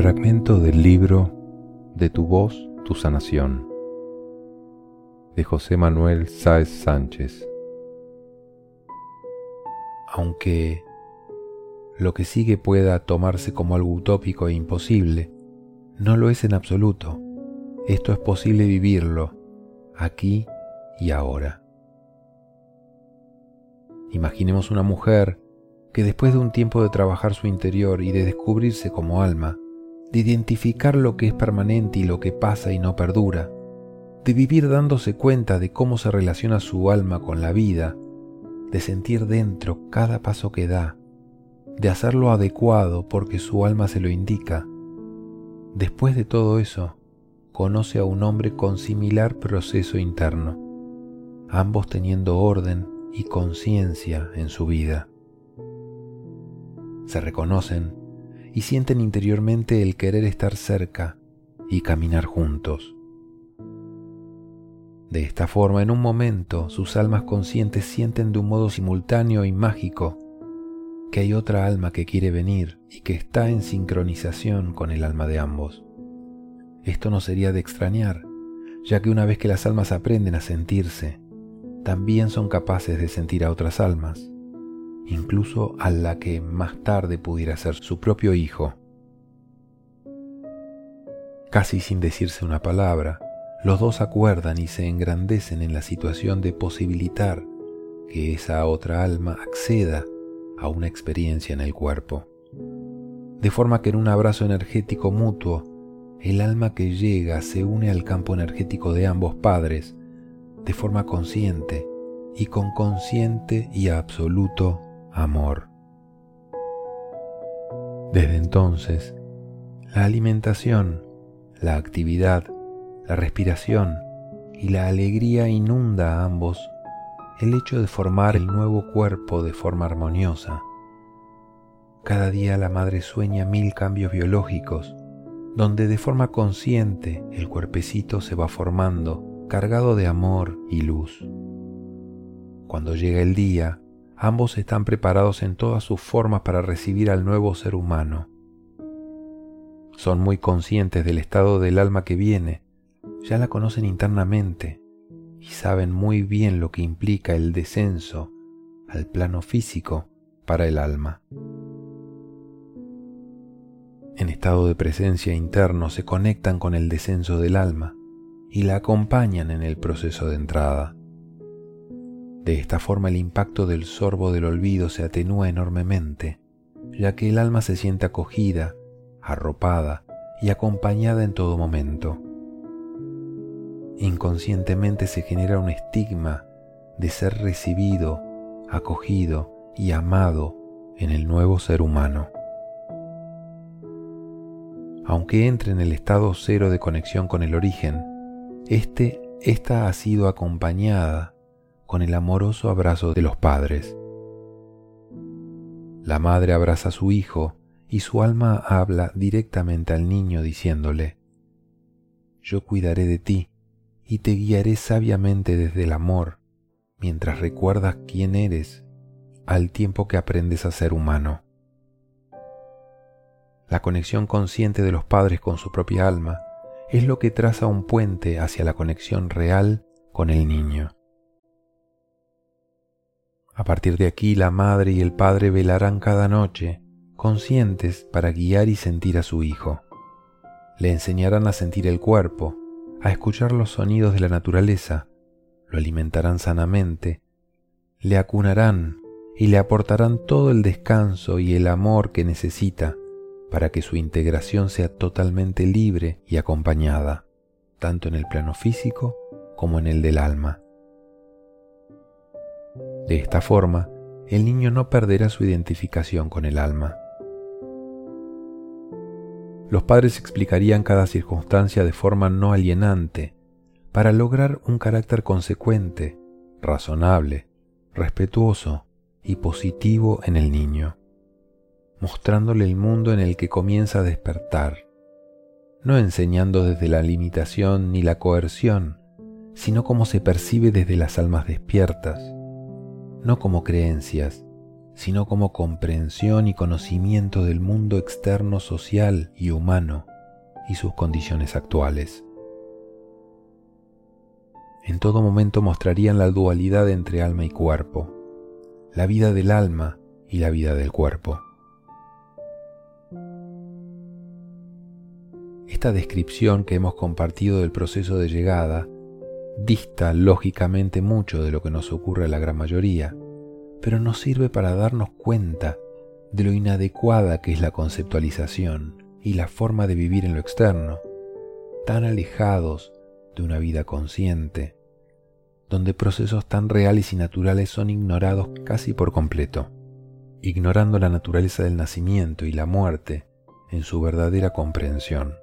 Fragmento del libro De tu voz, tu sanación de José Manuel Sáez Sánchez. Aunque lo que sigue pueda tomarse como algo utópico e imposible, no lo es en absoluto. Esto es posible vivirlo aquí y ahora. Imaginemos una mujer que después de un tiempo de trabajar su interior y de descubrirse como alma, de identificar lo que es permanente y lo que pasa y no perdura, de vivir dándose cuenta de cómo se relaciona su alma con la vida, de sentir dentro cada paso que da, de hacerlo adecuado porque su alma se lo indica. Después de todo eso, conoce a un hombre con similar proceso interno, ambos teniendo orden y conciencia en su vida. Se reconocen y sienten interiormente el querer estar cerca y caminar juntos. De esta forma, en un momento, sus almas conscientes sienten de un modo simultáneo y mágico que hay otra alma que quiere venir y que está en sincronización con el alma de ambos. Esto no sería de extrañar, ya que una vez que las almas aprenden a sentirse, también son capaces de sentir a otras almas, incluso a la que más tarde pudiera ser su propio hijo. Casi sin decirse una palabra, los dos acuerdan y se engrandecen en la situación de posibilitar que esa otra alma acceda a una experiencia en el cuerpo. De forma que en un abrazo energético mutuo, el alma que llega se une al campo energético de ambos padres de forma consciente y con consciente y absoluto amor. Desde entonces, la alimentación, la actividad, la respiración y la alegría inunda a ambos el hecho de formar el nuevo cuerpo de forma armoniosa. Cada día la madre sueña mil cambios biológicos, donde de forma consciente el cuerpecito se va formando, cargado de amor y luz. Cuando llega el día, ambos están preparados en todas sus formas para recibir al nuevo ser humano. Son muy conscientes del estado del alma que viene, ya la conocen internamente y saben muy bien lo que implica el descenso al plano físico para el alma. En estado de presencia interno se conectan con el descenso del alma y la acompañan en el proceso de entrada. De esta forma el impacto del sorbo del olvido se atenúa enormemente, ya que el alma se siente acogida, arropada y acompañada en todo momento inconscientemente se genera un estigma de ser recibido, acogido y amado en el nuevo ser humano. Aunque entre en el estado cero de conexión con el origen, este, esta ha sido acompañada con el amoroso abrazo de los padres. La madre abraza a su hijo y su alma habla directamente al niño diciéndole, Yo cuidaré de ti y te guiaré sabiamente desde el amor, mientras recuerdas quién eres al tiempo que aprendes a ser humano. La conexión consciente de los padres con su propia alma es lo que traza un puente hacia la conexión real con el niño. A partir de aquí la madre y el padre velarán cada noche, conscientes para guiar y sentir a su hijo. Le enseñarán a sentir el cuerpo, a escuchar los sonidos de la naturaleza, lo alimentarán sanamente, le acunarán y le aportarán todo el descanso y el amor que necesita para que su integración sea totalmente libre y acompañada, tanto en el plano físico como en el del alma. De esta forma, el niño no perderá su identificación con el alma. Los padres explicarían cada circunstancia de forma no alienante para lograr un carácter consecuente, razonable, respetuoso y positivo en el niño, mostrándole el mundo en el que comienza a despertar, no enseñando desde la limitación ni la coerción, sino como se percibe desde las almas despiertas, no como creencias, sino como comprensión y conocimiento del mundo externo social y humano y sus condiciones actuales. En todo momento mostrarían la dualidad entre alma y cuerpo, la vida del alma y la vida del cuerpo. Esta descripción que hemos compartido del proceso de llegada dista lógicamente mucho de lo que nos ocurre a la gran mayoría, pero nos sirve para darnos cuenta de lo inadecuada que es la conceptualización y la forma de vivir en lo externo, tan alejados de una vida consciente, donde procesos tan reales y naturales son ignorados casi por completo, ignorando la naturaleza del nacimiento y la muerte en su verdadera comprensión.